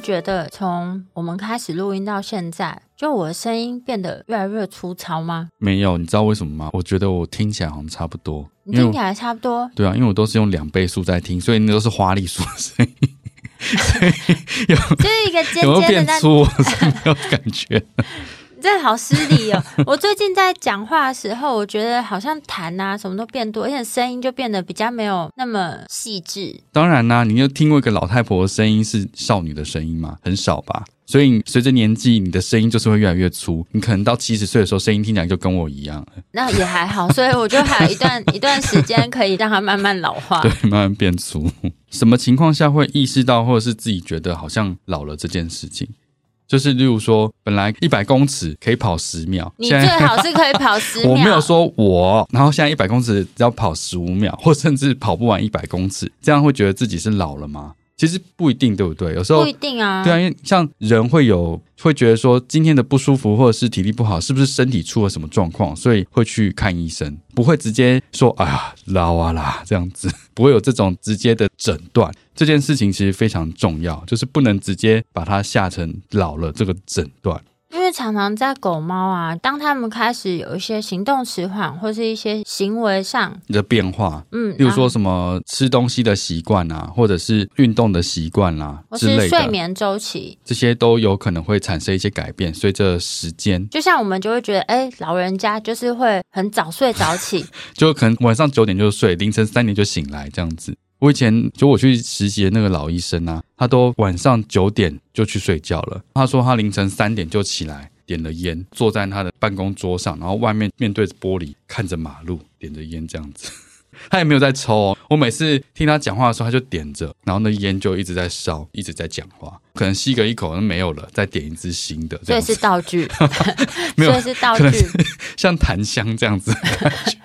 觉得从我们开始录音到现在，就我的声音变得越来越粗糙吗？没有，你知道为什么吗？我觉得我听起来好像差不多。你听起来差不多？对啊，因为我都是用两倍速在听，所以那都是花栗鼠的声音。有就是一个尖尖的，有没有变粗？我是没有感觉。这好失礼哦！我最近在讲话的时候，我觉得好像痰啊什么都变多，而且声音就变得比较没有那么细致。当然啦、啊，你有听过一个老太婆的声音是少女的声音吗？很少吧。所以随着年纪，你的声音就是会越来越粗。你可能到七十岁的时候，声音听起来就跟我一样。那也还好，所以我就还有一段 一段时间可以让它慢慢老化，对，慢慢变粗。什么情况下会意识到，或者是自己觉得好像老了这件事情？就是，例如说，本来一百公尺可以跑十秒，你最好是可以跑十秒。我没有说我，然后现在一百公尺只要跑十五秒，或甚至跑不完一百公尺，这样会觉得自己是老了吗？其实不一定，对不对？有时候不一定啊。对啊，因为像人会有会觉得说今天的不舒服，或者是体力不好，是不是身体出了什么状况，所以会去看医生，不会直接说哎呀老啊啦这样子，不会有这种直接的诊断。这件事情其实非常重要，就是不能直接把它下成老了这个诊断。因为常常在狗猫啊，当他们开始有一些行动迟缓，或是一些行为上的变化，嗯，例如说什么吃东西的习惯啊，或者是运动的习惯啊之类的，睡眠周期，这些都有可能会产生一些改变。随着时间，就像我们就会觉得，哎，老人家就是会很早睡早起，就可能晚上九点就睡，凌晨三点就醒来这样子。我以前就我去实习的那个老医生啊，他都晚上九点就去睡觉了。他说他凌晨三点就起来，点了烟，坐在他的办公桌上，然后外面面对着玻璃看着马路，点着烟这样子。他也没有在抽哦。我每次听他讲话的时候，他就点着，然后那烟就一直在烧，一直在讲话。可能吸个一口都没有了，再点一支新的。这是道具，没有是道具，像檀香这样子的感觉。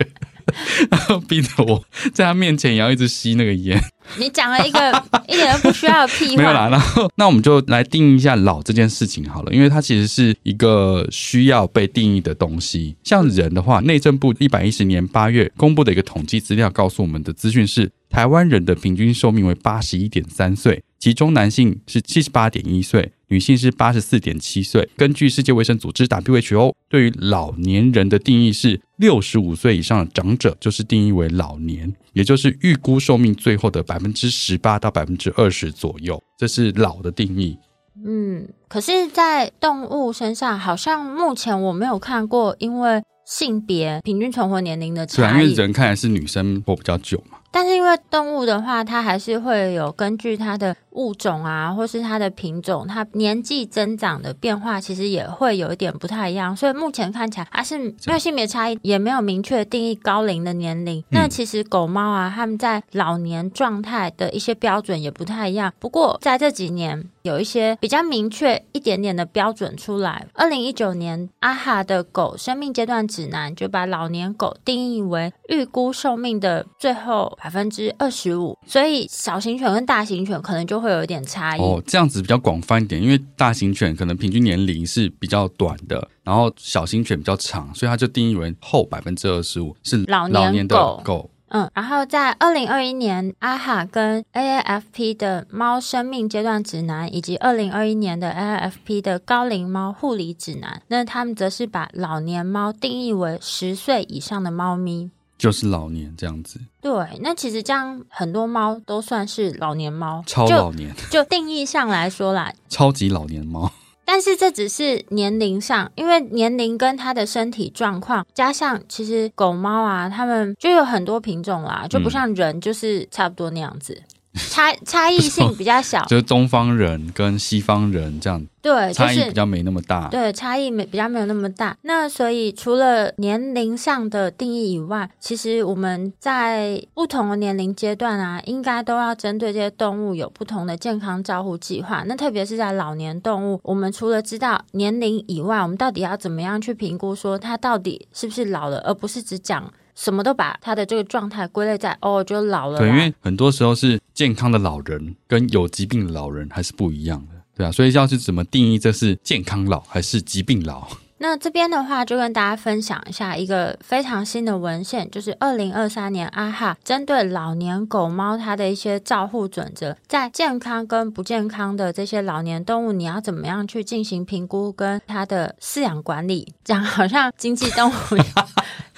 逼着我在他面前也要一直吸那个烟。你讲了一个 一点都不需要的屁话。没有啦，然后那我们就来定义一下老这件事情好了，因为它其实是一个需要被定义的东西。像人的话，内政部一百一十年八月公布的一个统计资料告诉我们的资讯是，台湾人的平均寿命为八十一点三岁，其中男性是七十八点一岁。女性是八十四点七岁。根据世界卫生组织 WHO 对于老年人的定义是六十五岁以上的长者就是定义为老年，也就是预估寿命最后的百分之十八到百分之二十左右，这是老的定义。嗯，可是，在动物身上，好像目前我没有看过，因为性别平均存活年龄的差异。对啊，因为人看来是女生活比较久嘛。但是因为动物的话，它还是会有根据它的物种啊，或是它的品种，它年纪增长的变化，其实也会有一点不太一样。所以目前看起来，它是没有性别差异，也没有明确定义高龄的年龄。嗯、那其实狗猫啊，它们在老年状态的一些标准也不太一样。不过在这几年，有一些比较明确一点点的标准出来。二零一九年，阿哈的狗生命阶段指南就把老年狗定义为预估寿命的最后百分之二十五，所以小型犬跟大型犬可能就会有一点差异。哦，这样子比较广泛一点，因为大型犬可能平均年龄是比较短的，然后小型犬比较长，所以它就定义为后百分之二十五是老年的狗。狗嗯，然后在二零二一年，阿哈跟 AAFP 的猫生命阶段指南，以及二零二一年的 AAFP 的高龄猫护理指南，那他们则是把老年猫定义为十岁以上的猫咪。就是老年这样子，对，那其实这样很多猫都算是老年猫，超老年。就，就定义上来说啦，超级老年猫。但是这只是年龄上，因为年龄跟它的身体状况，加上其实狗猫啊，它们就有很多品种啦，就不像人，就是差不多那样子。嗯差差异性比较小，就是东方人跟西方人这样，对，差异比较没那么大，对，差异没比较没有那么大。那所以除了年龄上的定义以外，其实我们在不同的年龄阶段啊，应该都要针对这些动物有不同的健康照护计划。那特别是在老年动物，我们除了知道年龄以外，我们到底要怎么样去评估说它到底是不是老了，而不是只讲。什么都把他的这个状态归类在哦，就老了。对，因为很多时候是健康的老人跟有疾病的老人还是不一样的，对啊，所以要是怎么定义这是健康老还是疾病老？那这边的话，就跟大家分享一下一个非常新的文献，就是二零二三年阿哈针对老年狗猫它的一些照护准则，在健康跟不健康的这些老年动物，你要怎么样去进行评估跟它的饲养管理？讲好像经济动物一样。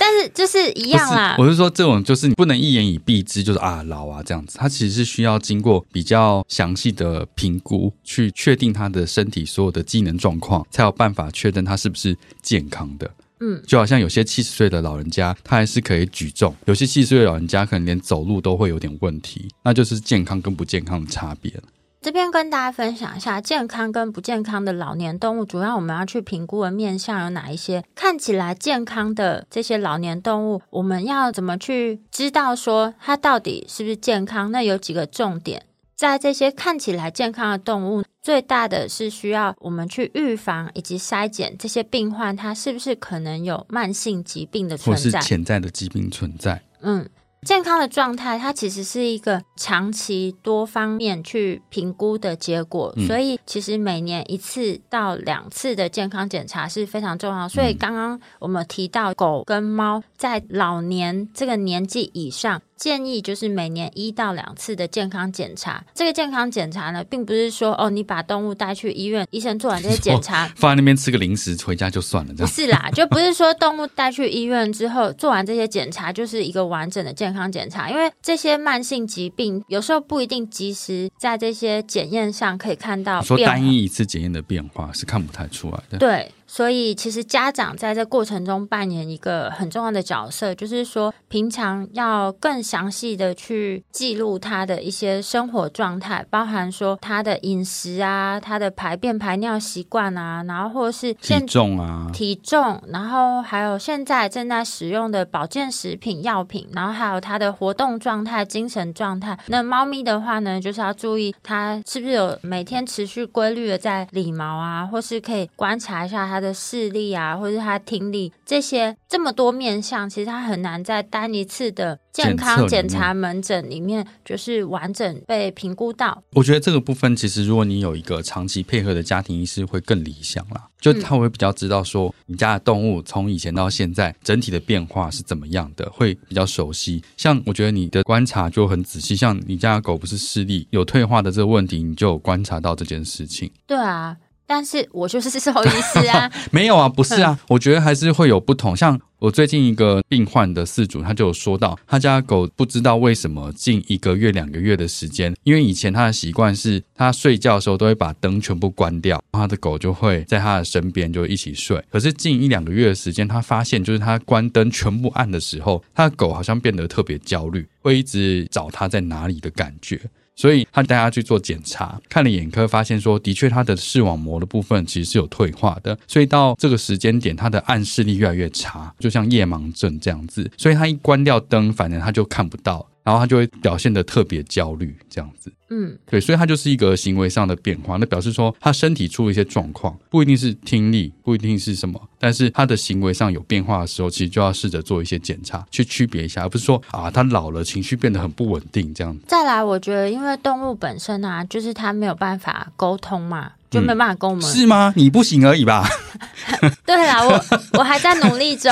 但是就是一样啦，我是说这种就是你不能一言以蔽之，就是啊老啊这样子，它其实是需要经过比较详细的评估，去确定他的身体所有的机能状况，才有办法确认他是不是健康的。嗯，就好像有些七十岁的老人家，他还是可以举重；有些七十岁的老人家可能连走路都会有点问题，那就是健康跟不健康的差别了。这边跟大家分享一下健康跟不健康的老年动物，主要我们要去评估的面向有哪一些？看起来健康的这些老年动物，我们要怎么去知道说它到底是不是健康？那有几个重点，在这些看起来健康的动物，最大的是需要我们去预防以及筛检这些病患，它是不是可能有慢性疾病的存在，或是潜在的疾病存在？嗯。健康的状态，它其实是一个长期多方面去评估的结果，嗯、所以其实每年一次到两次的健康检查是非常重要。所以刚刚我们提到狗跟猫在老年这个年纪以上。建议就是每年一到两次的健康检查。这个健康检查呢，并不是说哦，你把动物带去医院，医生做完这些检查，放在那边吃个零食回家就算了。不是啦，就不是说动物带去医院之后做完这些检查就是一个完整的健康检查，因为这些慢性疾病有时候不一定及时在这些检验上可以看到。说单一一次检验的变化是看不太出来的。对。所以，其实家长在这过程中扮演一个很重要的角色，就是说，平常要更详细的去记录他的一些生活状态，包含说他的饮食啊、他的排便排尿习惯啊，然后或是体重啊、体重，然后还有现在正在使用的保健食品、药品，然后还有他的活动状态、精神状态。那猫咪的话呢，就是要注意它是不是有每天持续规律的在理毛啊，或是可以观察一下它。他的视力啊，或者是他听力这些这么多面向，其实他很难在单一次的健康检查门诊里面就是完整被评估到。我觉得这个部分其实，如果你有一个长期配合的家庭医师，会更理想啦。就他会比较知道说，你家的动物从以前到现在整体的变化是怎么样的，会比较熟悉。像我觉得你的观察就很仔细，像你家的狗不是视力有退化的这个问题，你就有观察到这件事情。对啊。但是我就是兽医师啊，没有啊，不是啊，我觉得还是会有不同。像我最近一个病患的饲主，他就有说到，他家狗不知道为什么近一个月、两个月的时间，因为以前他的习惯是，他睡觉的时候都会把灯全部关掉，他的狗就会在他的身边就一起睡。可是近一两个月的时间，他发现就是他关灯全部暗的时候，他的狗好像变得特别焦虑，会一直找他在哪里的感觉。所以他带他去做检查，看了眼科，发现说，的确他的视网膜的部分其实是有退化的，所以到这个时间点，他的暗视力越来越差，就像夜盲症这样子。所以他一关掉灯，反正他就看不到。然后他就会表现的特别焦虑，这样子。嗯，对，所以他就是一个行为上的变化，那表示说他身体出了一些状况，不一定是听力，不一定是什么，但是他的行为上有变化的时候，其实就要试着做一些检查，去区别一下，而不是说啊，他老了，情绪变得很不稳定这样子。再来，我觉得因为动物本身啊，就是它没有办法沟通嘛。就没办法跟我们、嗯、是吗？你不行而已吧？对啦，我我还在努力中，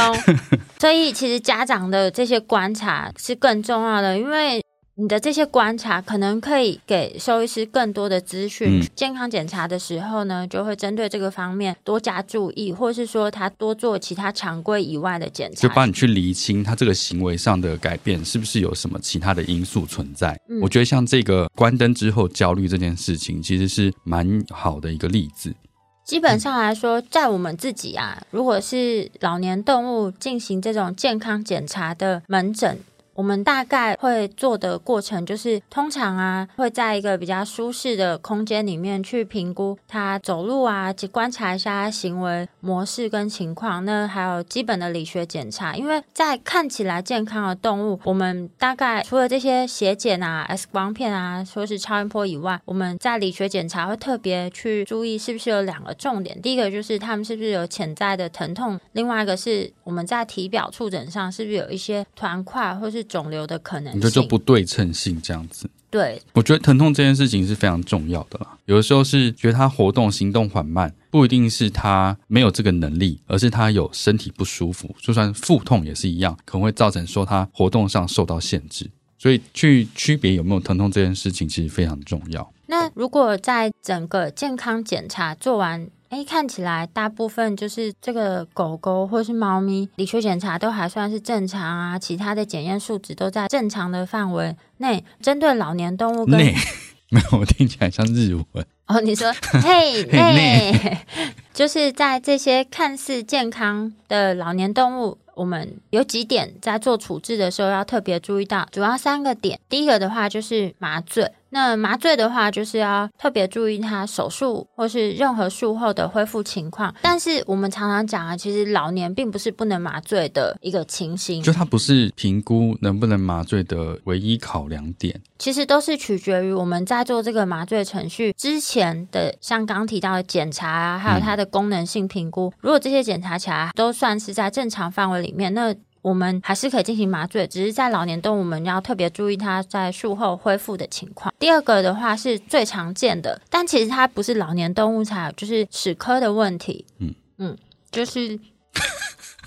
所以其实家长的这些观察是更重要的，因为。你的这些观察可能可以给兽医师更多的资讯。嗯、健康检查的时候呢，就会针对这个方面多加注意，或是说他多做其他常规以外的检查，就帮你去厘清他这个行为上的改变是不是有什么其他的因素存在。嗯、我觉得像这个关灯之后焦虑这件事情，其实是蛮好的一个例子。基本上来说，在我们自己啊，如果是老年动物进行这种健康检查的门诊。我们大概会做的过程就是，通常啊会在一个比较舒适的空间里面去评估它走路啊，及观察一下它行为模式跟情况。那还有基本的理学检查，因为在看起来健康的动物，我们大概除了这些血检啊、X 光片啊，说是超音波以外，我们在理学检查会特别去注意是不是有两个重点。第一个就是他们是不是有潜在的疼痛，另外一个是我们在体表触诊上是不是有一些团块或是肿瘤的可能性。你就不对称性这样子。对，我觉得疼痛这件事情是非常重要的啦。有的时候是觉得他活动行动缓慢，不一定是他没有这个能力，而是他有身体不舒服。就算腹痛也是一样，可能会造成说他活动上受到限制。所以去区别有没有疼痛这件事情其实非常重要。那如果在整个健康检查做完，哎，看起来大部分就是这个狗狗或是猫咪理学检查都还算是正常啊，其他的检验数值都在正常的范围内。针对老年动物跟，内 没有，我听起来像日文哦。你说 嘿内，就是在这些看似健康的老年动物，我们有几点在做处置的时候要特别注意到，主要三个点。第一个的话就是麻醉。那麻醉的话，就是要特别注意他手术或是任何术后的恢复情况。但是我们常常讲啊，其实老年并不是不能麻醉的一个情形，就它不是评估能不能麻醉的唯一考量点。其实都是取决于我们在做这个麻醉程序之前的，像刚提到的检查啊，还有它的功能性评估。嗯、如果这些检查起来都算是在正常范围里面，那我们还是可以进行麻醉，只是在老年动物，我们要特别注意它在术后恢复的情况。第二个的话是最常见的，但其实它不是老年动物才有，就是齿科的问题。嗯嗯，就是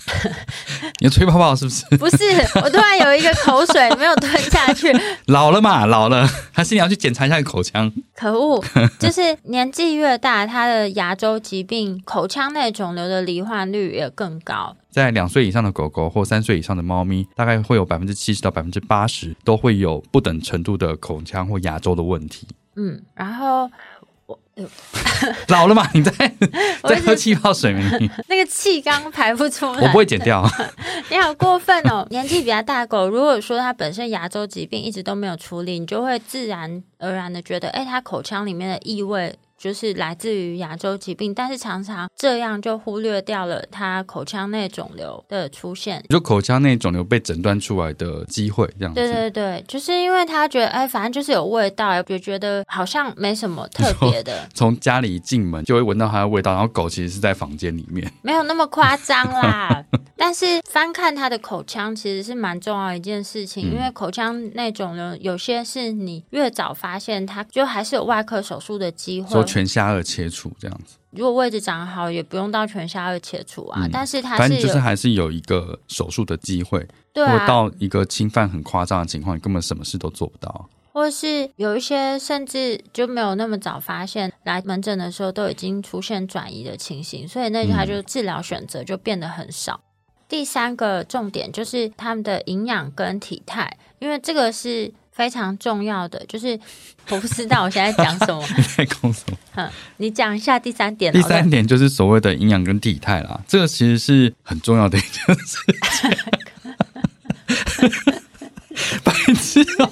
你要吹泡泡是不是？不是，我突然有一个口水没有吞下去。老了嘛，老了，还是你要去检查一下口腔。可恶，就是年纪越大，它的牙周疾病、口腔内肿瘤的罹患率也更高。在两岁以上的狗狗或三岁以上的猫咪，大概会有百分之七十到百分之八十都会有不等程度的口腔或牙周的问题。嗯，然后我 老了嘛，你在 在喝气泡水吗？那个气缸排不出来，我不会剪掉。你好过分哦！年纪比较大的狗，如果说它本身牙周疾病一直都没有处理，你就会自然而然的觉得，哎，它口腔里面的异味。就是来自于牙周疾病，但是常常这样就忽略掉了它口腔内肿瘤的出现，就口腔内肿瘤被诊断出来的机会，这样子。对对对，就是因为他觉得，哎，反正就是有味道，也觉得好像没什么特别的。从家里一进门就会闻到它的味道，然后狗其实是在房间里面，没有那么夸张啦。但是翻看他的口腔其实是蛮重要的一件事情，嗯、因为口腔那种呢有些是你越早发现，它就还是有外科手术的机会。说全下颚切除这样子，如果位置长好，也不用到全下颚切除啊。嗯、但是它是，反正就是还是有一个手术的机会。对啊，或到一个侵犯很夸张的情况，你根本什么事都做不到。或是有一些甚至就没有那么早发现，来门诊的时候都已经出现转移的情形，所以那他就治疗选择就变得很少。嗯、第三个重点就是他们的营养跟体态，因为这个是。非常重要的就是，我不知道我现在讲什么。你在讲什么？嗯，你讲一下第三点。第三点就是所谓的营养跟体态啦，这个其实是很重要的一件事情。白痴哦。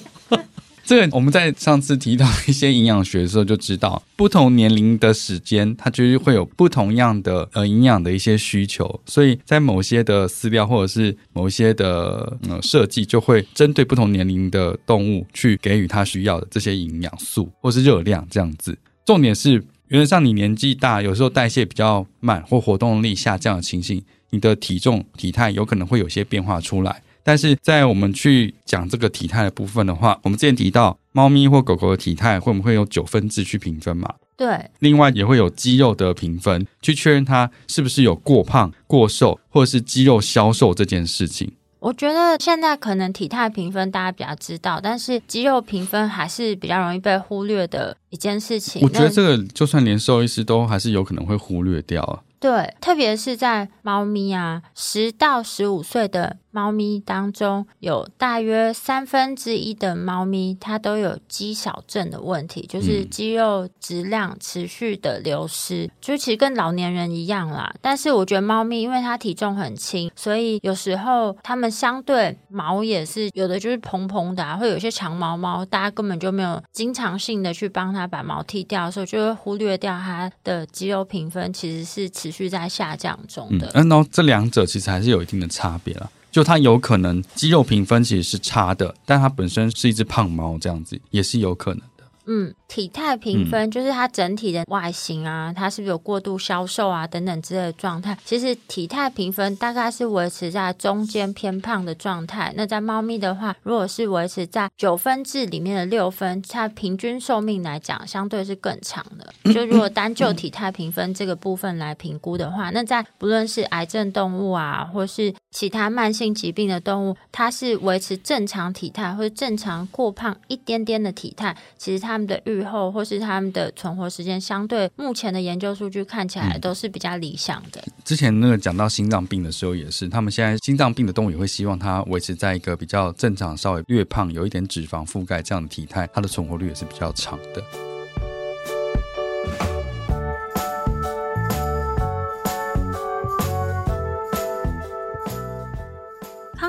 这个我们在上次提到一些营养学的时候就知道，不同年龄的时间，它就是会有不同样的呃营养的一些需求，所以在某些的饲料或者是某些的呃设计，就会针对不同年龄的动物去给予它需要的这些营养素或是热量这样子。重点是，原则上你年纪大，有时候代谢比较慢或活动力下降的情形，你的体重体态有可能会有些变化出来。但是在我们去讲这个体态的部分的话，我们之前提到猫咪或狗狗的体态会不会有九分制去评分嘛？对。另外也会有肌肉的评分，去确认它是不是有过胖、过瘦，或者是肌肉消瘦这件事情。我觉得现在可能体态评分大家比较知道，但是肌肉评分还是比较容易被忽略的一件事情。我觉得这个就算连兽医师都还是有可能会忽略掉啊。对，特别是在猫咪啊，十到十五岁的猫咪当中，有大约三分之一的猫咪它都有肌少症的问题，就是肌肉质量持续的流失，嗯、就其实跟老年人一样啦。但是我觉得猫咪因为它体重很轻，所以有时候它们相对毛也是有的就是蓬蓬的、啊，会有一些长毛猫，大家根本就没有经常性的去帮它把毛剃掉的时候，就会忽略掉它的肌肉评分其实是持续在下降中的。嗯，然后这两者其实还是有一定的差别了。就它有可能肌肉评分其实是差的，但它本身是一只胖猫，这样子也是有可能的。嗯，体态评分就是它整体的外形啊，它是不是有过度消瘦啊等等之类的状态。其实体态评分大概是维持在中间偏胖的状态。那在猫咪的话，如果是维持在九分制里面的六分，它平均寿命来讲相对是更长的。就如果单就体态评分这个部分来评估的话，那在不论是癌症动物啊，或是其他慢性疾病的动物，它是维持正常体态或者正常过胖一点点的体态，其实它。他们的预后或是它们的存活时间，相对目前的研究数据看起来都是比较理想的。嗯、之前那个讲到心脏病的时候，也是他们现在心脏病的动物也会希望它维持在一个比较正常、稍微略胖、有一点脂肪覆盖这样的体态，它的存活率也是比较长的。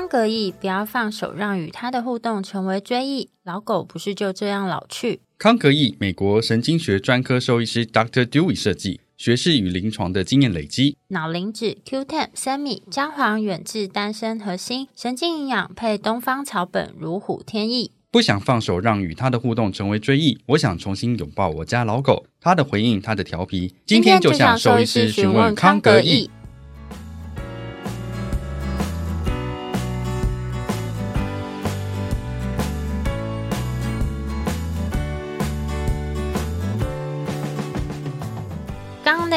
可以不要放手，让与他的互动成为追忆。老狗不是就这样老去。康格义，美国神经学专科兽医师 Dr. Dewey 设计，学士与临床的经验累积。脑磷脂 Q10 三米，姜黄远志丹参核心，神经营养配东方草本，如虎添翼。不想放手，让与他的互动成为追忆。我想重新拥抱我家老狗。他的回应，他的调皮。今天就向兽医师询问康格义。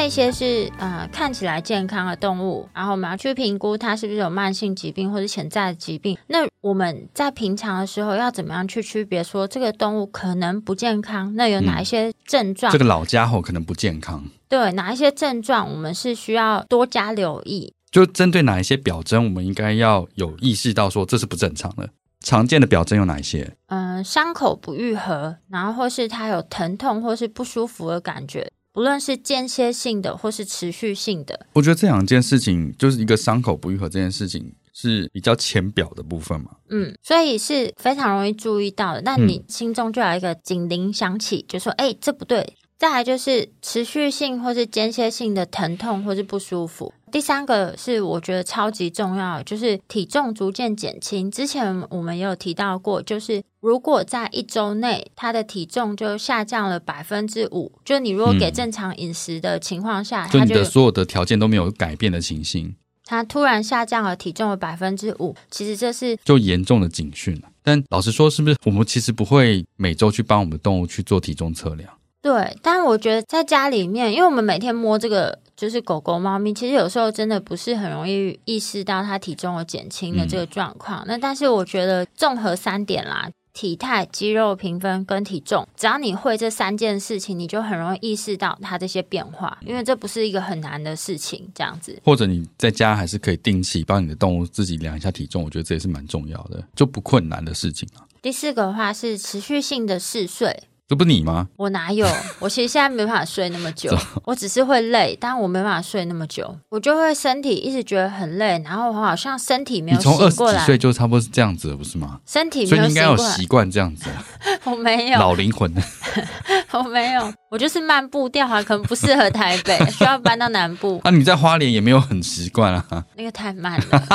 那些是呃看起来健康的动物，然后我们要去评估它是不是有慢性疾病或者潜在的疾病。那我们在平常的时候要怎么样去区别说这个动物可能不健康？那有哪一些症状？嗯，这个老家伙可能不健康。对，哪一些症状我们是需要多加留意？就针对哪一些表征，我们应该要有意识到说这是不正常的。常见的表征有哪一些？嗯、呃，伤口不愈合，然后或是它有疼痛或是不舒服的感觉。不论是间歇性的或是持续性的，我觉得这两件事情就是一个伤口不愈合这件事情是比较浅表的部分嘛。嗯，所以是非常容易注意到的。那你心中就有一个警铃响起，就说：“哎，这不对。”再来就是持续性或是间歇性的疼痛或是不舒服。第三个是我觉得超级重要的，就是体重逐渐减轻。之前我们也有提到过，就是如果在一周内他的体重就下降了百分之五，就你如果给正常饮食的情况下，就你的所有的条件都没有改变的情形，他突然下降了体重的百分之五，其实这是就严重的警讯了。但老实说，是不是我们其实不会每周去帮我们的动物去做体重测量？对，但我觉得在家里面，因为我们每天摸这个就是狗狗、猫咪，其实有时候真的不是很容易意识到它体重有减轻的这个状况。嗯、那但是我觉得综合三点啦，体态、肌肉评分跟体重，只要你会这三件事情，你就很容易意识到它这些变化，因为这不是一个很难的事情。这样子，或者你在家还是可以定期帮你的动物自己量一下体重，我觉得这也是蛮重要的，就不困难的事情啊。第四个的话是持续性的嗜睡。这不你吗？我哪有？我其实现在没办法睡那么久，我只是会累，但我没办法睡那么久，我就会身体一直觉得很累，然后我好像身体没有醒过来。你从二十几岁就差不多是这样子了，不是吗？身体没有所以你应该有习惯这样子。我没有老灵魂，我没有，我就是慢步调啊，可能不适合台北，需要搬到南部。啊，你在花莲也没有很习惯啊？那个太慢了，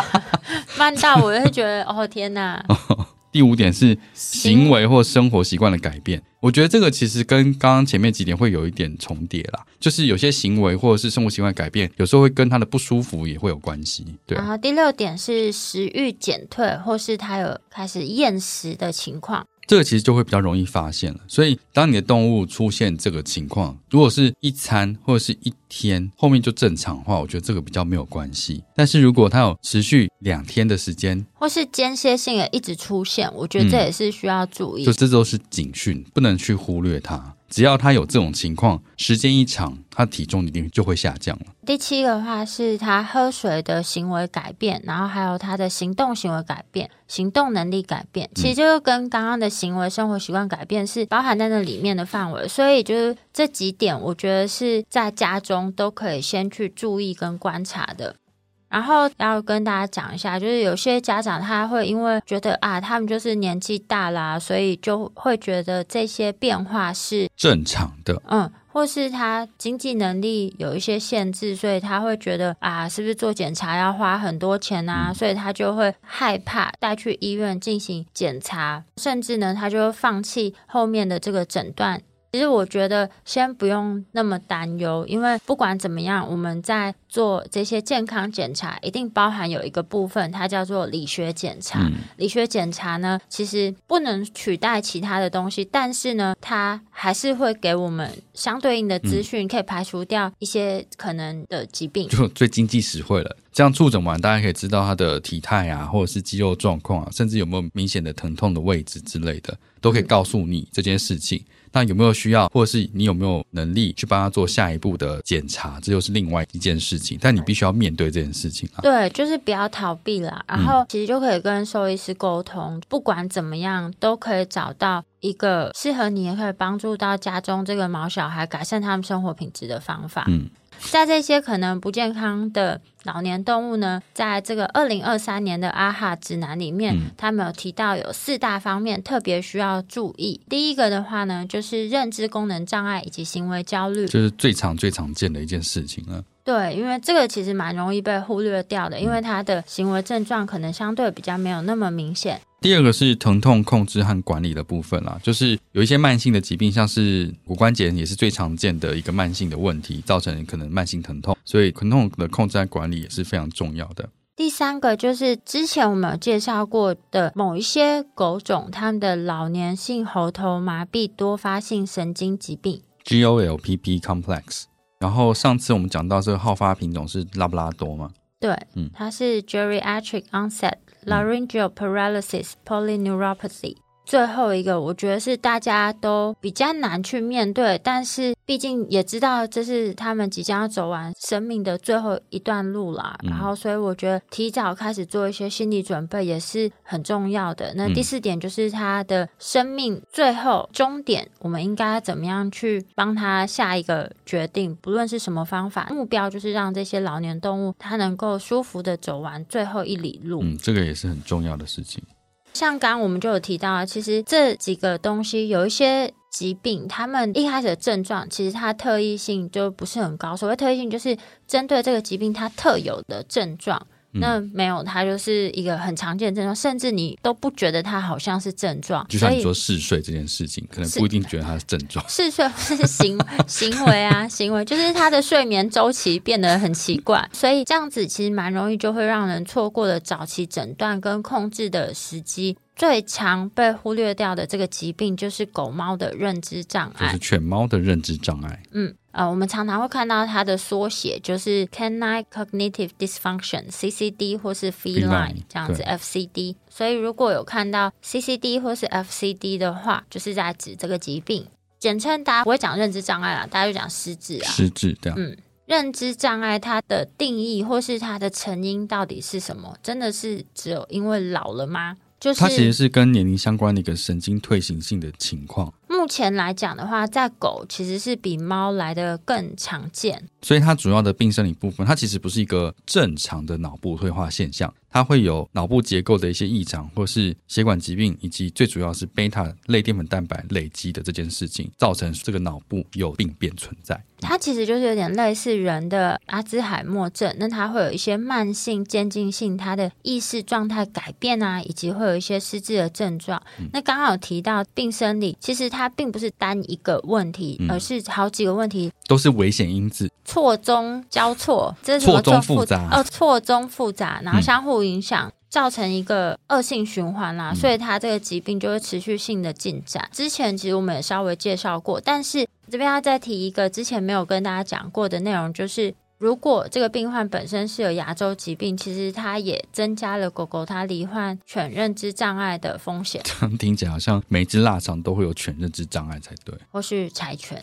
慢到我就会觉得哦天哪。第五点是行为或生活习惯的改变，我觉得这个其实跟刚刚前面几点会有一点重叠啦，就是有些行为或者是生活习惯改变，有时候会跟他的不舒服也会有关系。对，然后第六点是食欲减退，或是他有开始厌食的情况。这个其实就会比较容易发现了，所以当你的动物出现这个情况，如果是一餐或者是一天后面就正常的话，我觉得这个比较没有关系。但是如果它有持续两天的时间，或是间歇性的一直出现，我觉得这也是需要注意。嗯，就这都是警讯，不能去忽略它。只要他有这种情况，时间一长，他体重一定就会下降了。第七个话是他喝水的行为改变，然后还有他的行动行为改变、行动能力改变，其实就跟刚刚的行为生活习惯改变是包含在那里面的范围。所以就是这几点，我觉得是在家中都可以先去注意跟观察的。然后要跟大家讲一下，就是有些家长他会因为觉得啊，他们就是年纪大啦，所以就会觉得这些变化是正常的，嗯，或是他经济能力有一些限制，所以他会觉得啊，是不是做检查要花很多钱啊？嗯，所以他就会害怕带去医院进行检查，甚至呢，他就会放弃后面的这个诊断。其实我觉得先不用那么担忧，因为不管怎么样，我们在做这些健康检查，一定包含有一个部分，它叫做理学检查。嗯、理学检查呢，其实不能取代其他的东西，但是呢，它还是会给我们相对应的资讯，可以排除掉一些可能的疾病。就最经济实惠了。这样触诊完，大家可以知道他的体态啊，或者是肌肉状况啊，甚至有没有明显的疼痛的位置之类的，都可以告诉你这件事情。嗯那有没有需要，或者是你有没有能力去帮他做下一步的检查？这又是另外一件事情。但你必须要面对这件事情啊。对，就是不要逃避啦。然后其实就可以跟兽医师沟通，嗯、不管怎么样，都可以找到一个适合你，也可以帮助到家中这个毛小孩改善他们生活品质的方法。嗯。在这些可能不健康的老年动物呢，在这个二零二三年的阿哈指南里面，嗯、他们有提到有四大方面特别需要注意。第一个的话呢，就是认知功能障碍以及行为焦虑，就是最常最常见的一件事情了。对，因为这个其实蛮容易被忽略掉的，因为它的行为症状可能相对比较没有那么明显。第二个是疼痛控制和管理的部分啦，就是有一些慢性的疾病，像是骨关节也是最常见的一个慢性的问题，造成可能慢性疼痛，所以疼痛的控制和管理也是非常重要的。第三个就是之前我们有介绍过的某一些狗种，它们的老年性喉头麻痹多发性神经疾病 （GOLPP complex）。然后上次我们讲到这个好发品种是拉布拉多嘛？对，嗯，它是 Geriatric Onset Laryngeal Paralysis Polyneuropathy。最后一个，我觉得是大家都比较难去面对，但是毕竟也知道这是他们即将要走完生命的最后一段路啦。嗯、然后，所以我觉得提早开始做一些心理准备也是很重要的。那第四点就是他的生命最后终点，我们应该怎么样去帮他下一个决定？不论是什么方法，目标就是让这些老年动物它能够舒服的走完最后一里路。嗯，这个也是很重要的事情。像刚刚我们就有提到啊，其实这几个东西有一些疾病，他们一开始的症状其实它特异性就不是很高。所谓特异性，就是针对这个疾病它特有的症状。那没有，它就是一个很常见的症状，甚至你都不觉得它好像是症状。就像你说嗜睡这件事情，可能不一定觉得它是症状。嗜睡 是行行为啊，行为就是他的睡眠周期变得很奇怪，所以这样子其实蛮容易就会让人错过了早期诊断跟控制的时机。最常被忽略掉的这个疾病就是狗猫的认知障碍，就是犬猫的认知障碍。嗯，呃，我们常常会看到它的缩写，就是 Canine Cognitive Dysfunction（CCD） 或是 Feline 这样子 （FCD）。所以如果有看到 CCD 或是 FCD 的话，就是在指这个疾病。简称大家不会讲认知障碍啦，大家就讲失智啊。失智这样。嗯，认知障碍它的定义或是它的成因到底是什么？真的是只有因为老了吗？就是它其实是跟年龄相关的一个神经退行性的情况。目前来讲的话，在狗其实是比猫来的更常见。所以它主要的病生理部分，它其实不是一个正常的脑部退化现象，它会有脑部结构的一些异常，或是血管疾病，以及最主要是贝塔类淀粉蛋白累积的这件事情，造成这个脑部有病变存在。它其实就是有点类似人的阿兹海默症，那它会有一些慢性渐进性，它的意识状态改变啊，以及会有一些失智的症状。嗯、那刚刚有提到病生理，其实它并不是单一个问题，嗯、而是好几个问题都是危险因子，错综交错，这是什么？错综复杂呃，错综复杂，然后相互影响。嗯造成一个恶性循环啦，所以它这个疾病就会持续性的进展。之前其实我们也稍微介绍过，但是这边要再提一个之前没有跟大家讲过的内容，就是如果这个病患本身是有牙周疾病，其实它也增加了狗狗它罹患犬认知障碍的风险。这样听起来好像每只腊肠都会有犬认知障碍才对，或是柴犬，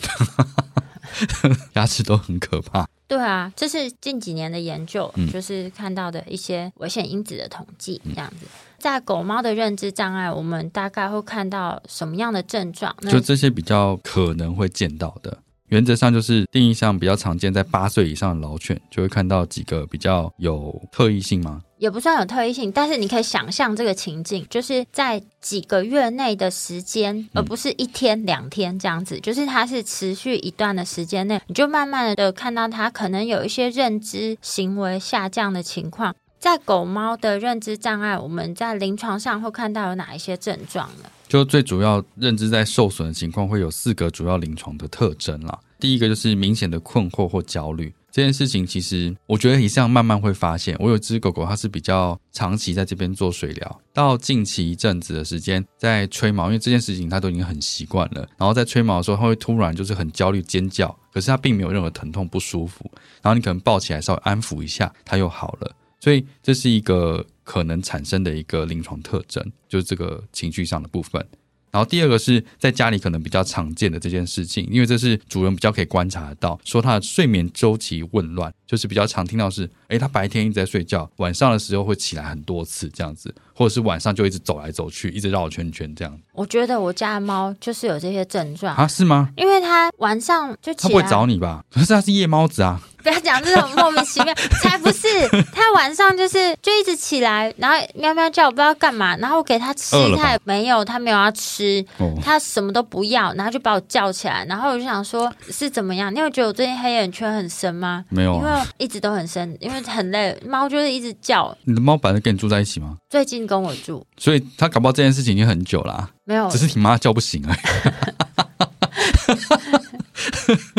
牙齿都很可怕。对啊，这是近几年的研究，嗯、就是看到的一些危险因子的统计，这样子。在狗猫的认知障碍，我们大概会看到什么样的症状？就这些比较可能会见到的。原则上就是定义上比较常见，在八岁以上的老犬就会看到几个比较有特异性吗？也不算有特异性，但是你可以想象这个情境，就是在几个月内的时间，而不是一天两天这样子，就是它是持续一段的时间内，你就慢慢的看到它可能有一些认知行为下降的情况。在狗猫的认知障碍，我们在临床上会看到有哪一些症状呢？就最主要认知在受损的情况，会有四个主要临床的特征啦。第一个就是明显的困惑或焦虑，这件事情其实我觉得以上慢慢会发现。我有只狗狗，它是比较长期在这边做水疗，到近期一阵子的时间在吹毛，因为这件事情它都已经很习惯了。然后在吹毛的时候，它会突然就是很焦虑尖叫，可是它并没有任何疼痛不舒服。然后你可能抱起来稍微安抚一下，它又好了。所以这是一个可能产生的一个临床特征，就是这个情绪上的部分。然后第二个是在家里可能比较常见的这件事情，因为这是主人比较可以观察得到，说他的睡眠周期紊乱，就是比较常听到是，诶，他白天一直在睡觉，晚上的时候会起来很多次这样子，或者是晚上就一直走来走去，一直绕圈圈这样。我觉得我家的猫就是有这些症状啊？是吗？因为它晚上就起来，它不会找你吧？可 是它是夜猫子啊。不要讲这种莫名其妙，才不是！他晚上就是就一直起来，然后喵喵叫，我不知道干嘛，然后我给他吃，他也没有，他没有要吃，他什么都不要，然后就把我叫起来，然后我就想说，是怎么样？你有觉得我最近黑眼圈很深吗？没有，因为一直都很深，因为很累，猫就是一直叫。你的猫本来跟你住在一起吗？最近跟我住，所以他搞不好这件事情已经很久了啊，没有，只是你妈叫不醒而已。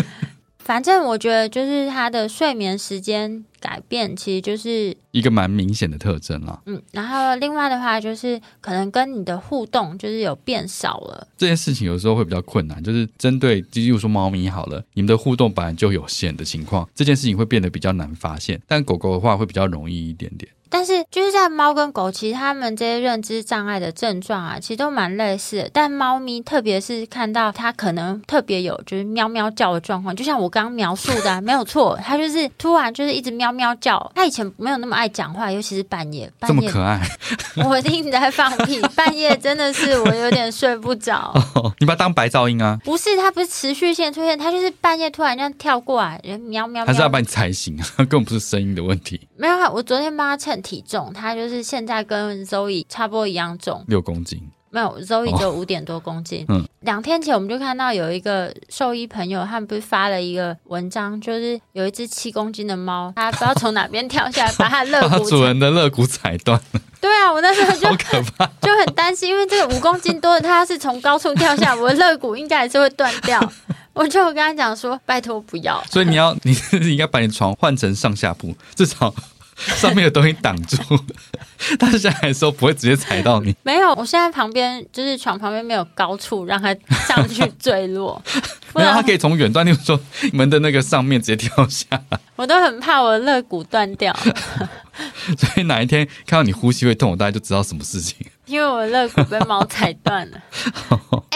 反正我觉得，就是他的睡眠时间改变，其实就是一个蛮明显的特征啦。嗯，然后另外的话，就是可能跟你的互动就是有变少了。这件事情有时候会比较困难，就是针对，例如说猫咪好了，你们的互动本来就有限的情况，这件事情会变得比较难发现。但狗狗的话会比较容易一点点。但是就是在猫跟狗，其实它们这些认知障碍的症状啊，其实都蛮类似的。但猫咪，特别是看到它可能特别有就是喵喵叫的状况，就像我刚刚描述的啊，没有错，它就是突然就是一直喵喵叫。它以前没有那么爱讲话，尤其是半夜。半夜这么可爱，我听你在放屁。半夜真的是我有点睡不着。哦，你把它当白噪音啊？不是，它不是持续性出现，它就是半夜突然这样跳过来，人喵喵喵。还是要把你踩醒啊？根本不是声音的问题。没有啊，我昨天帮它称体重，他就是现在跟 Zoe 差不多一样重，六公斤。没有，Zoe 就五点多公斤。哦、嗯，两天前我们就看到有一个兽医朋友，他们不是发了一个文章，就是有一只七公斤的猫，它不知道从哪边跳下来，把它肋 骨主人的肋骨踩断了。对啊，我那时候就好可怕，就很担心，因为这个五公斤多的，它要是从高处跳下来，我的肋骨应该还是会断掉。我就跟他讲说，拜托不要。所以你要，你 应该把你床换成上下铺，至少。上面的东西挡住，但是下来的时候不会直接踩到你。没有，我现在旁边就是床旁边没有高处让它上去坠落，没有，它可以从远端，例如说门的那个上面直接跳下来。我都很怕我的肋骨断掉，所以哪一天看到你呼吸会痛，我大概就知道什么事情。因为我的肋骨被猫踩断了。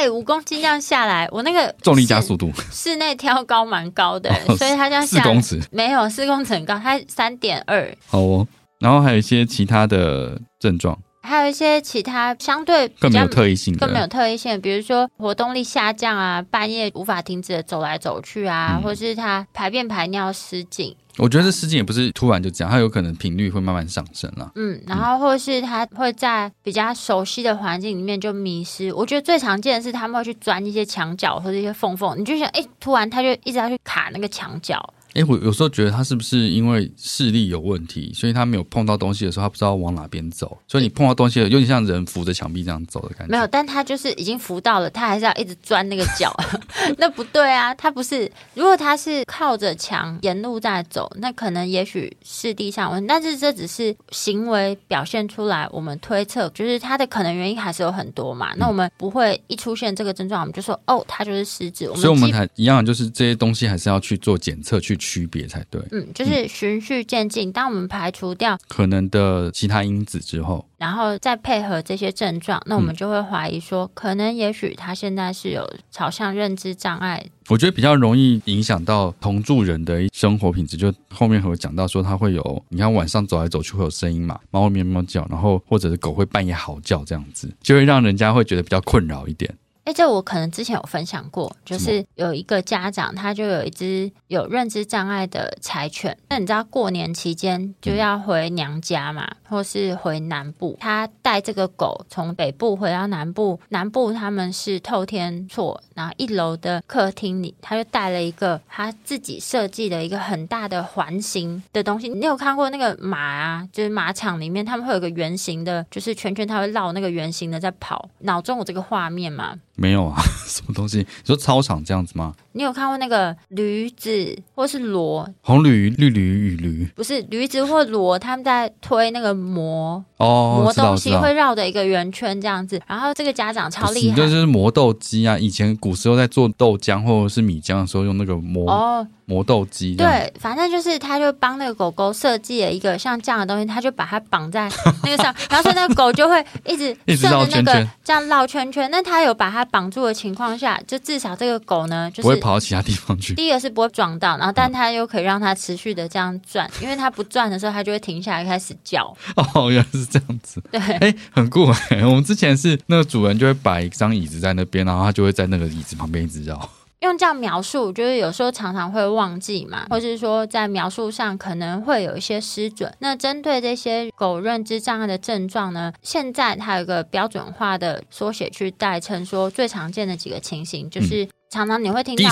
哎、欸，五公斤这样下来，我那个重力加速度，室内挑高蛮高的，哦、所以它这样下来四公尺没有四公尺很高，它三点二。好哦，然后还有一些其他的症状。还有一些其他相对更没有特异性的，更没有特异性，比如说活动力下降啊，半夜无法停止的走来走去啊，嗯、或是他排便排尿失禁。我觉得这失禁也不是突然就这样，它有可能频率会慢慢上升了。嗯，然后或是他会在比较熟悉的环境里面就迷失。我觉得最常见的是他们会去钻一些墙角或者一些缝缝，你就想，哎，突然他就一直要去卡那个墙角。哎，我有时候觉得他是不是因为视力有问题，所以他没有碰到东西的时候，他不知道往哪边走，所以你碰到东西了，有点像人扶着墙壁这样走的感觉。没有，但他就是已经扶到了，他还是要一直钻那个脚，那不对啊，他不是。如果他是靠着墙沿路在走，那可能也许视力上问，但是这只是行为表现出来，我们推测就是他的可能原因还是有很多嘛。那我们不会一出现这个症状，我们就说哦，他就是失智。所以我们还一样，就是这些东西还是要去做检测去。区别才对。嗯，就是循序渐进。当我们排除掉可能的其他因子之后，然后再配合这些症状，那我们就会怀疑说，可能也许他现在是有朝向认知障碍。我觉得比较容易影响到同住人的生活品质，就后面会有讲到说他会有，你看晚上走来走去会有声音嘛，猫会喵喵叫，然后或者是狗会半夜嚎叫这样子，就会让人家会觉得比较困扰一点。哎，这我可能之前有分享过，就是有一个家长，他就有一只有认知障碍的柴犬。那你知道过年期间就要回娘家嘛，或是回南部，他带这个狗从北部回到南部，南部他们是透天厝，然后一楼的客厅里，他就带了一个他自己设计的一个很大的环形的东西。你有看过那个马啊？就是马场里面他们会有一个圆形的，就是圈圈，它会绕那个圆形的在跑。脑中有这个画面吗？没有啊，什么东西？你说操场这样子吗？你有看过那个驴子或是骡？红驴、绿驴与驴？不是驴子或骡，他们在推那个磨哦，磨东西会绕着一个圆圈这样子。然后这个家长超厉害，就是磨豆机啊。以前古时候在做豆浆或者是米浆的时候，用那个磨哦磨豆机。对，反正就是他就帮那个狗狗设计了一个像这样的东西，他就把它绑在那个上，然后所以那个狗就会一直顺着那个这样绕圈圈。那他有把它绑住的情况下，就至少这个狗呢，就是跑到其他地方去。第一个是不会撞到，然后但它又可以让它持续的这样转，因为它不转的时候，它就会停下来开始叫。哦，原来是这样子。对，哎，很酷哎。我们之前是那个主人就会摆一张椅子在那边，然后它就会在那个椅子旁边一直绕。用这样描述，就是有时候常常会忘记嘛，或是说在描述上可能会有一些失准。那针对这些狗认知障碍的症状呢，现在它有一个标准化的缩写去代称，说最常见的几个情形，就是常常你会听到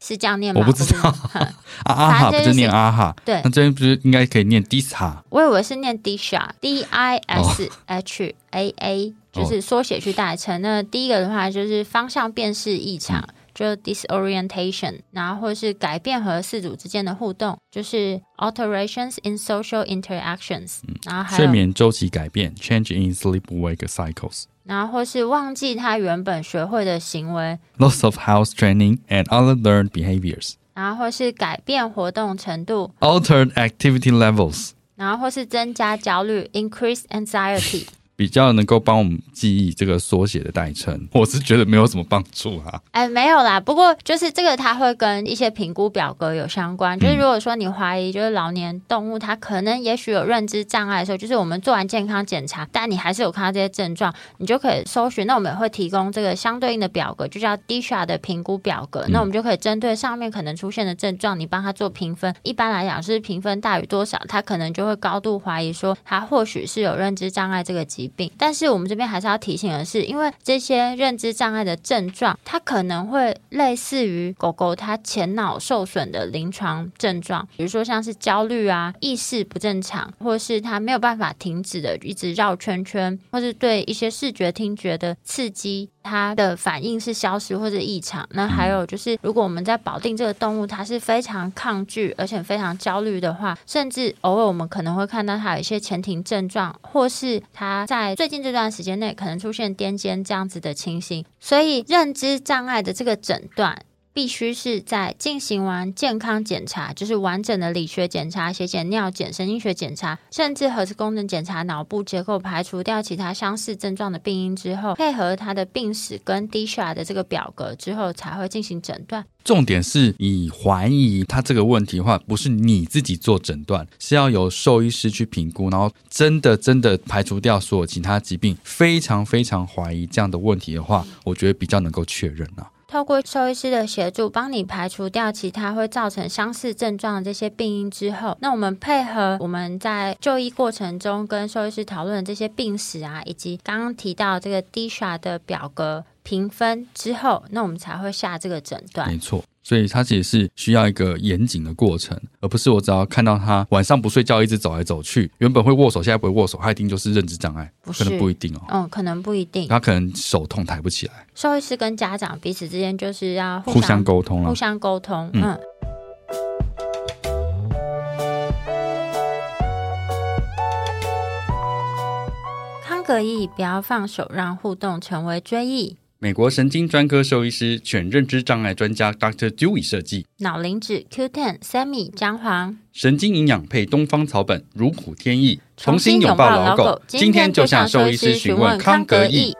是这样念吗？我不知道，啊啊哈不是念啊哈，对，那这边不是应该可以念 Disha？我以为是念 Disha，D I S H A A，就是缩写去代称。那第一个的话就是方向辨识异常。就 disorientation，然后或是改变和饲主之间的互动，就是 alterations in social interactions，然后还有睡眠周期改变 change in sleep-wake cycles，然后或是忘记他原本学会的行为 loss of house training and other learned behaviors，然后或是改变活动程度 altered activity levels，然后或是增加焦虑 increase anxiety。 比较能够帮我们记忆这个缩写的代称，我是觉得没有什么帮助啊。哎，没有啦，不过就是这个，它会跟一些评估表格有相关。就是如果说你怀疑，就是老年动物它可能也许有认知障碍的时候，就是我们做完健康检查，但你还是有看到这些症状，你就可以搜寻。那我们也会提供这个相对应的表格，就叫 DISHA 的评估表格。那我们就可以针对上面可能出现的症状，你帮他做评分。一般来讲是评分大于多少，他可能就会高度怀疑说他或许是有认知障碍这个疾病。但是我们这边还是要提醒的是，因为这些认知障碍的症状，它可能会类似于狗狗它前脑受损的临床症状，比如说像是焦虑啊、意识不正常，或是它没有办法停止的一直绕圈圈，或是对一些视觉、听觉的刺激。它的反应是消失或者异常。那还有就是，如果我们在保定这个动物，它是非常抗拒而且非常焦虑的话，甚至偶尔我们可能会看到它有一些前庭症状，或是它在最近这段时间内可能出现癫痫这样子的情形。所以，认知障碍的这个诊断。必须是在进行完健康检查，就是完整的理学检查、血检、尿检、神经学检查，甚至核磁共振检查脑部结构，排除掉其他相似症状的病因之后，配合他的病史跟 DISHA 的这个表格之后，才会进行诊断。重点是你怀疑他这个问题的话，不是你自己做诊断，是要由兽医师去评估，然后真的真的排除掉所有其他疾病，非常非常怀疑这样的问题的话，我觉得比较能够确认啊。透过兽医师的协助，帮你排除掉其他会造成相似症状的这些病因之后，那我们配合我们在就医过程中跟兽医师讨论的这些病史啊，以及刚刚提到这个 DISHA 的表格评分之后，那我们才会下这个诊断。没错。所以它其实是需要一个严谨的过程，而不是我只要看到他晚上不睡觉，一直走来走去，原本会握手，现在不会握手，他一定就是认知障碍，不是，可能不一定哦。嗯，可能不一定。他可能手痛抬不起来。兽医师跟家长彼此之间就是要互相沟通了，互相沟通。嗯。嗯康格义，不要放手，让互动成为追忆。美国神经专科兽医师、犬认知障碍专家 Dr. Dewey 设计。脑磷脂 Q10 Sammy 姜黄。神经营养配东方草本，如虎添翼。重新拥抱老狗，今天就向兽医师询问康格益。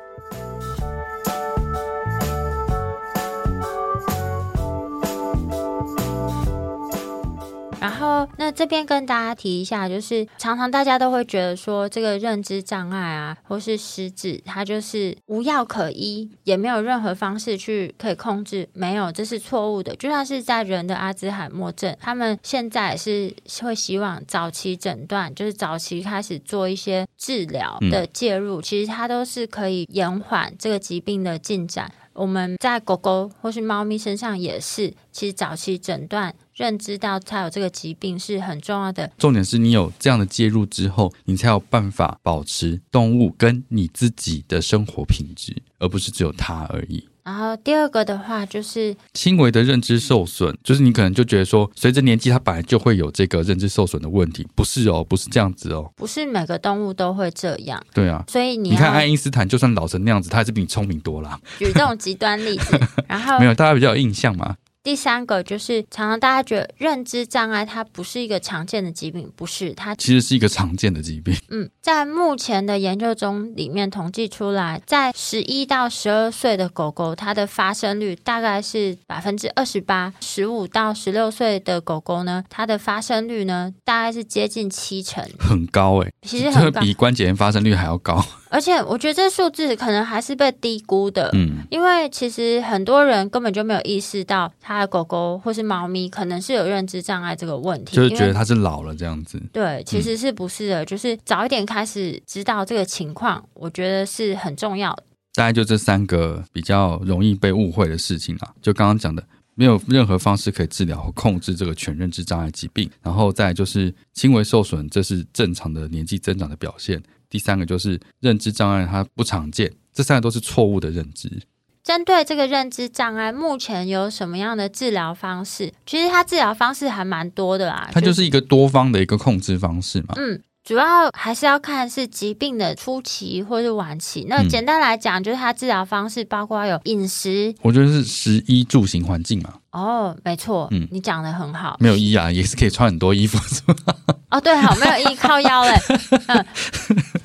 那这边跟大家提一下，就是常常大家都会觉得说，这个认知障碍啊，或是失智，它就是无药可医，也没有任何方式去可以控制。没有，这是错误的。就算是在人的阿兹海默症，他们现在是会希望早期诊断，就是早期开始做一些治疗的介入，其实它都是可以延缓这个疾病的进展。我们在狗狗或是猫咪身上也是，其实早期诊断。认知到它有这个疾病是很重要的。重点是你有这样的介入之后，你才有办法保持动物跟你自己的生活品质，而不是只有它而已。然后第二个的话就是轻微的认知受损，就是你可能就觉得说，随着年纪它本来就会有这个认知受损的问题，不是哦，不是这样子哦，不是每个动物都会这样。对啊，所以你你看爱因斯坦，就算老成那样子，他还是比你聪明多了。举这种极端例子，然后 没有大家比较有印象吗？第三个就是，常常大家觉得认知障碍它不是一个常见的疾病，不是它其实是一个常见的疾病。嗯，在目前的研究中，里面统计出来，在十一到十二岁的狗狗，它的发生率大概是百分之二十八；十五到十六岁的狗狗呢，它的发生率呢，大概是接近七成，很高哎、欸，其实很高，比关节炎发生率还要高。而且我觉得这数字可能还是被低估的，嗯，因为其实很多人根本就没有意识到，他的狗狗或是猫咪可能是有认知障碍这个问题，就是觉得它是老了这样子。对，其实是不是的，嗯，就是早一点开始知道这个情况，我觉得是很重要的。大概就这三个比较容易被误会的事情啊，就刚刚讲的，没有任何方式可以治疗和控制这个全认知障碍疾病，然后再就是轻微受损，这是正常的年纪增长的表现。第三个就是认知障碍，它不常见，这三个都是错误的认知。针对这个认知障碍，目前有什么样的治疗方式？其实它治疗方式还蛮多的啦，它就是一个多方的一个控制方式嘛。嗯，主要还是要看是疾病的初期或是晚期。那简单来讲，就是它治疗方式包括有饮食，我觉得是食衣住行环境嘛。哦，没错，嗯，你讲的很好。没有衣啊，也是可以穿很多衣服，是吗？哦，对，好，没有衣靠腰嘞。嗯。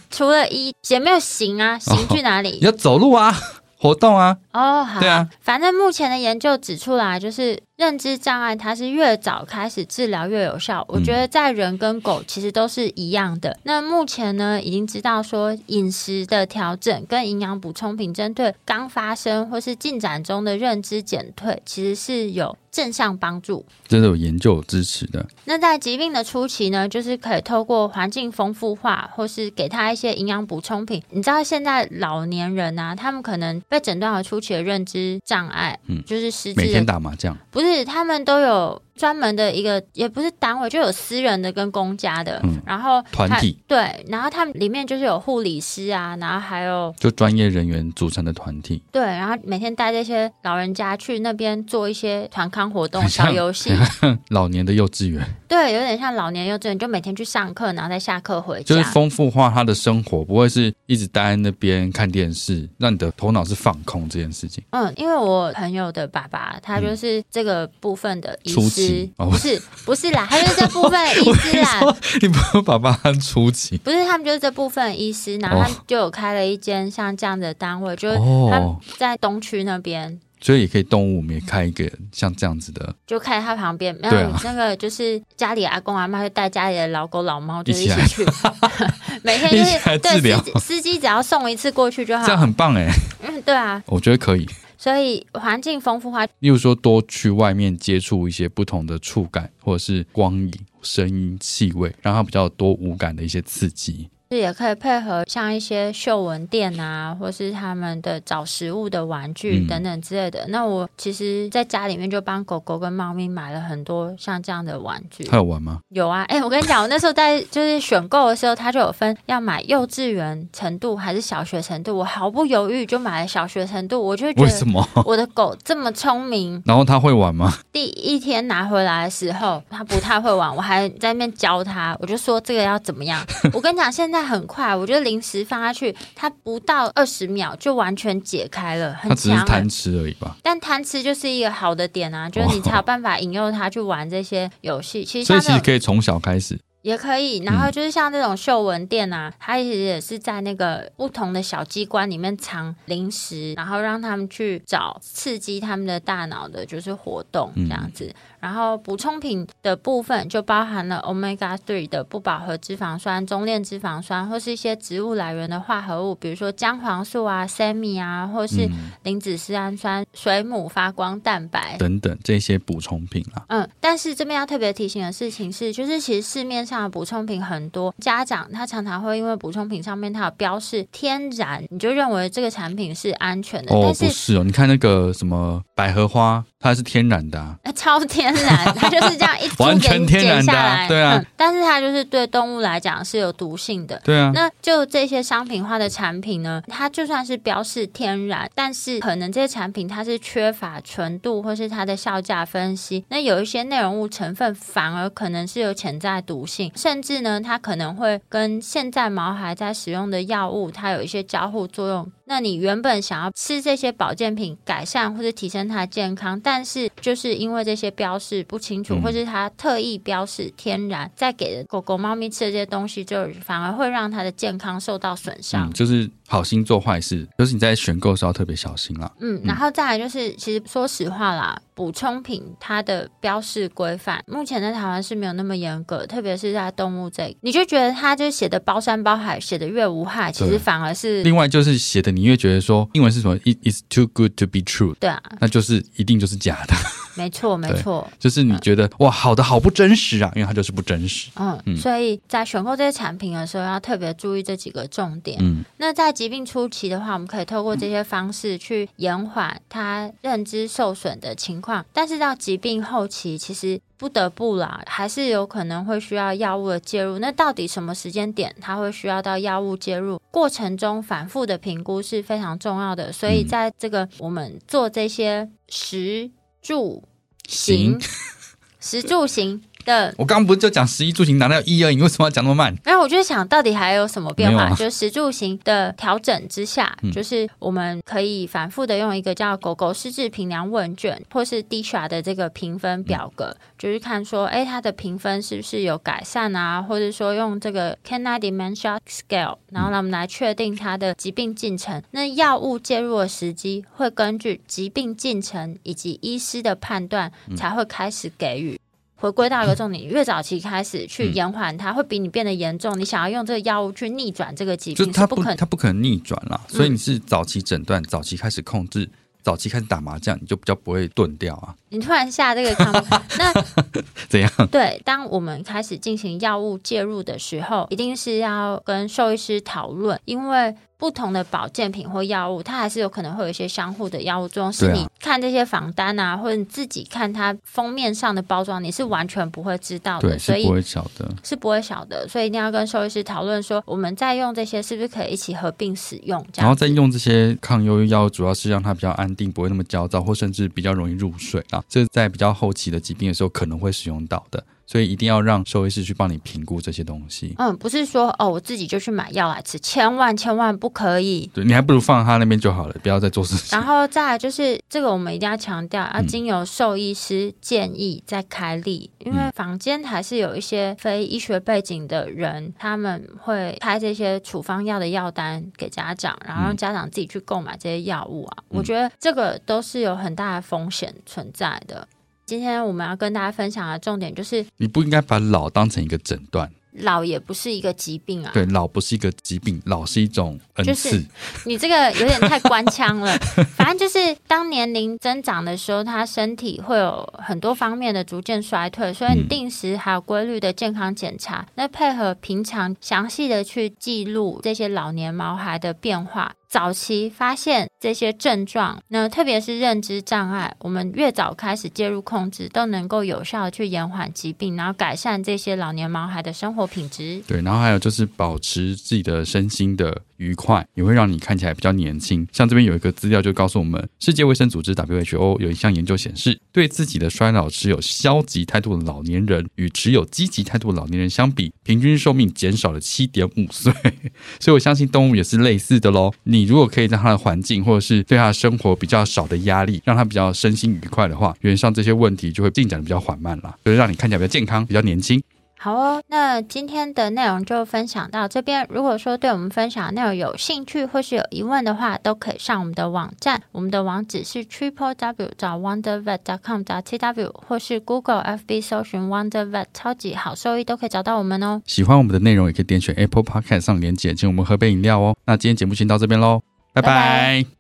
除了衣，也没有行啊，行去哪里？哦、要走路啊，活动啊。哦，好，对啊，反正目前的研究指出来，就是认知障碍，它是越早开始治疗越有效。我觉得在人跟狗其实都是一样的。嗯、那目前呢，已经知道说饮食的调整跟营养补充品，针对刚发生或是进展中的认知减退，其实是有正向帮助。真的有研究支持的。那在疾病的初期呢，就是可以透过环境丰富化，或是给他一些营养补充品。你知道现在老年人啊，他们可能被诊断为初期的认知障碍，嗯，就是失智。每天打麻将，不是，是他们都有。专门的一个也不是单位，就有私人的跟公家的，嗯、然后团体。对，然后他们里面就是有护理师啊，然后还有就专业人员组成的团体，对，然后每天带这些老人家去那边做一些团康活动、小游戏，老年的幼稚园，对，有点像老年幼稚园，就每天去上课，然后再下课回家，就是丰富化他的生活，不会是一直待在那边看电视，让你的头脑是放空这件事情。嗯，因为我朋友的爸爸，他就是这个部分的医师。哦、不是 不是啦，他就是这部分的医师啦。你不用把爸妈出级，不是他们就是这部分的医师，然后他们就有开了一间像这样的单位，哦、就是他在东区那边，所以也可以动物，我们也开一个像这样子的，就开在他旁边。没有、啊、那个就是家里阿公阿妈会带家里的老狗老猫就一起去，起 每天就是对司机司机只要送一次过去就好，这样很棒哎。嗯，对啊，我觉得可以。所以环境丰富化，例如说多去外面接触一些不同的触感，或者是光影、声音、气味，让它比较多五感的一些刺激。是也可以配合像一些嗅闻店啊，或是他们的找食物的玩具等等之类的。嗯、那我其实在家里面就帮狗狗跟猫咪买了很多像这样的玩具。它有玩吗？有啊，哎、欸，我跟你讲，我那时候在就是选购的时候，它就有分要买幼稚园程度还是小学程度，我毫不犹豫就买了小学程度。我就觉得为什么 我的狗这么聪明？然后它会玩吗？第一天拿回来的时候，它不太会玩，我还在那边教它，我就说这个要怎么样。我跟你讲，现在。在很快，我觉得零食放下去，它不到二十秒就完全解开了。它只是贪吃而已吧？但贪吃就是一个好的点啊，就是你才有办法引诱他去玩这些游戏。其实所以其实可以从小开始。也可以，然后就是像这种嗅闻店啊，它其实也是在那个不同的小机关里面藏零食，然后让他们去找刺激他们的大脑的，就是活动这样子。然后补充品的部分就包含了 Omega Three 的不饱和脂肪酸、中链脂肪酸，或是一些植物来源的化合物，比如说姜黄素啊、SAMe 啊，或是磷脂丝氨酸、水母发光蛋白等等这些补充品啊。嗯，但是这边要特别提醒的事情是，就是其实市面上的补充品很多，家长他常常会因为补充品上面它有标示天然，你就认为这个产品是安全的。哦，但是不是哦，你看那个什么百合花。它是天然的、啊，超天然，它就是这样一株完全天然的、啊，对啊、嗯。但是它就是对动物来讲是有毒性的，对啊。那就这些商品化的产品呢，它就算是标示天然，但是可能这些产品它是缺乏纯度或是它的效价分析，那有一些内容物成分反而可能是有潜在毒性，甚至呢，它可能会跟现在毛孩在使用的药物它有一些交互作用。那你原本想要吃这些保健品改善或者提升它的健康，但是就是因为这些标示不清楚，或是它特意标示天然，再给狗狗、猫咪吃的这些东西，就反而会让它的健康受到损伤。嗯，就是。好心做坏事，就是你在选购的时候特别小心啦。嗯，然后再来就是，其实说实话啦，补充品它的标示规范，目前在台湾是没有那么严格，特别是在动物这里，你就觉得它就写的包山包海，写的越无害，其实反而是另外就是写的你越觉得说英文是什么，it is too good to be true，对啊，那就是一定就是假的。没错，没错，就是你觉得、嗯、哇，好的好不真实啊，因为它就是不真实。嗯，嗯，所以在选购这些产品的时候，要特别注意这几个重点。嗯，那在疾病初期的话，我们可以透过这些方式去延缓他认知受损的情况。但是到疾病后期，其实不得不啦，还是有可能会需要药物的介入。那到底什么时间点它会需要到药物介入？过程中反复的评估是非常重要的。所以在这个我们做这些食住行，食住行。的，我刚刚不是就讲食衣住行难到一而已，你为什么要讲那么慢？然后我就想到底还有什么变化？啊、就食住行的调整之下、嗯，就是我们可以反复的用一个叫狗狗失智评量问卷，或是 DSHA 的这个评分表格，嗯、就是看说，哎，它的评分是不是有改善啊？或者说用这个 Canine Dementia Scale，然后呢我们来确定它的疾病进程。嗯、那药物介入的时机会根据疾病进程以及医师的判断才会开始给予。回归到一个重点，越早期开始去延缓它，会比你变得严重。你想要用这个药物去逆转这个疾病，它不可能，它不可能逆转了。所以你是早期诊断，早期开始控制，早期开始打麻将，你就比较不会钝掉啊。你突然下这个康，那 怎样？对，当我们开始进行药物介入的时候，一定是要跟兽医师讨论，因为。不同的保健品或药物，它还是有可能会有一些相互的药物作用。是你看这些仿单啊，或者你自己看它封面上的包装，你是完全不会知道的。所以是不会晓得，是不会晓得。所以一定要跟兽医师讨论说，我们在用这些是不是可以一起合并使用？然后再用这些抗忧郁药，主要是让它比较安定，不会那么焦躁，或甚至比较容易入睡啊。这在比较后期的疾病的时候可能会使用到的。所以一定要让兽医师去帮你评估这些东西。嗯，不是说哦，我自己就去买药来吃，千万千万不可以。对，你还不如放他那边就好了，不要再做事情。然后再来就是这个，我们一定要强调，要经由兽医师建议再开立，嗯，因为坊间还是有一些非医学背景的人，他们会开这些处方药的药单给家长，然后让家长自己去购买这些药物啊。嗯，我觉得这个都是有很大的风险存在的。今天我们要跟大家分享的重点就是，你不应该把老当成一个诊断，老也不是一个疾病啊。对，老不是一个疾病，老是一种恩赐。就是你这个有点太官腔了。反正就是当年龄增长的时候，他身体会有很多方面的逐渐衰退，所以你定时还有规律的健康检查，嗯、那配合平常详细的去记录这些老年毛孩的变化。早期发现这些症状，那特别是认知障碍，我们越早开始介入控制，都能够有效的去延缓疾病，然后改善这些老年毛孩的生活品质。对，然后还有就是保持自己的身心的愉快，也会让你看起来比较年轻。像这边有一个资料就告诉我们，世界卫生组织 WHO 有一项研究显示，对自己的衰老持有消极态度的老年人，与持有积极态度的老年人相比，平均寿命减少了七点五岁。所以我相信动物也是类似的喽。你如果可以让它的环境或者是对它的生活比较少的压力，让它比较身心愉快的话，原上这些问题就会进展的比较缓慢了，就是让你看起来比较健康、比较年轻。好哦，那今天的内容就分享到这边。如果说对我们分享的内容有兴趣或是有疑问的话，都可以上我们的网站，我们的网址是 triple w 找 wondervet.com 找 tw，或是 Google FB 搜寻 wondervet 超级好兽医都可以找到我们哦。喜欢我们的内容，也可以点选 Apple Podcast 上连接，请我们喝杯饮料哦。那今天节目先到这边喽，拜拜。拜拜。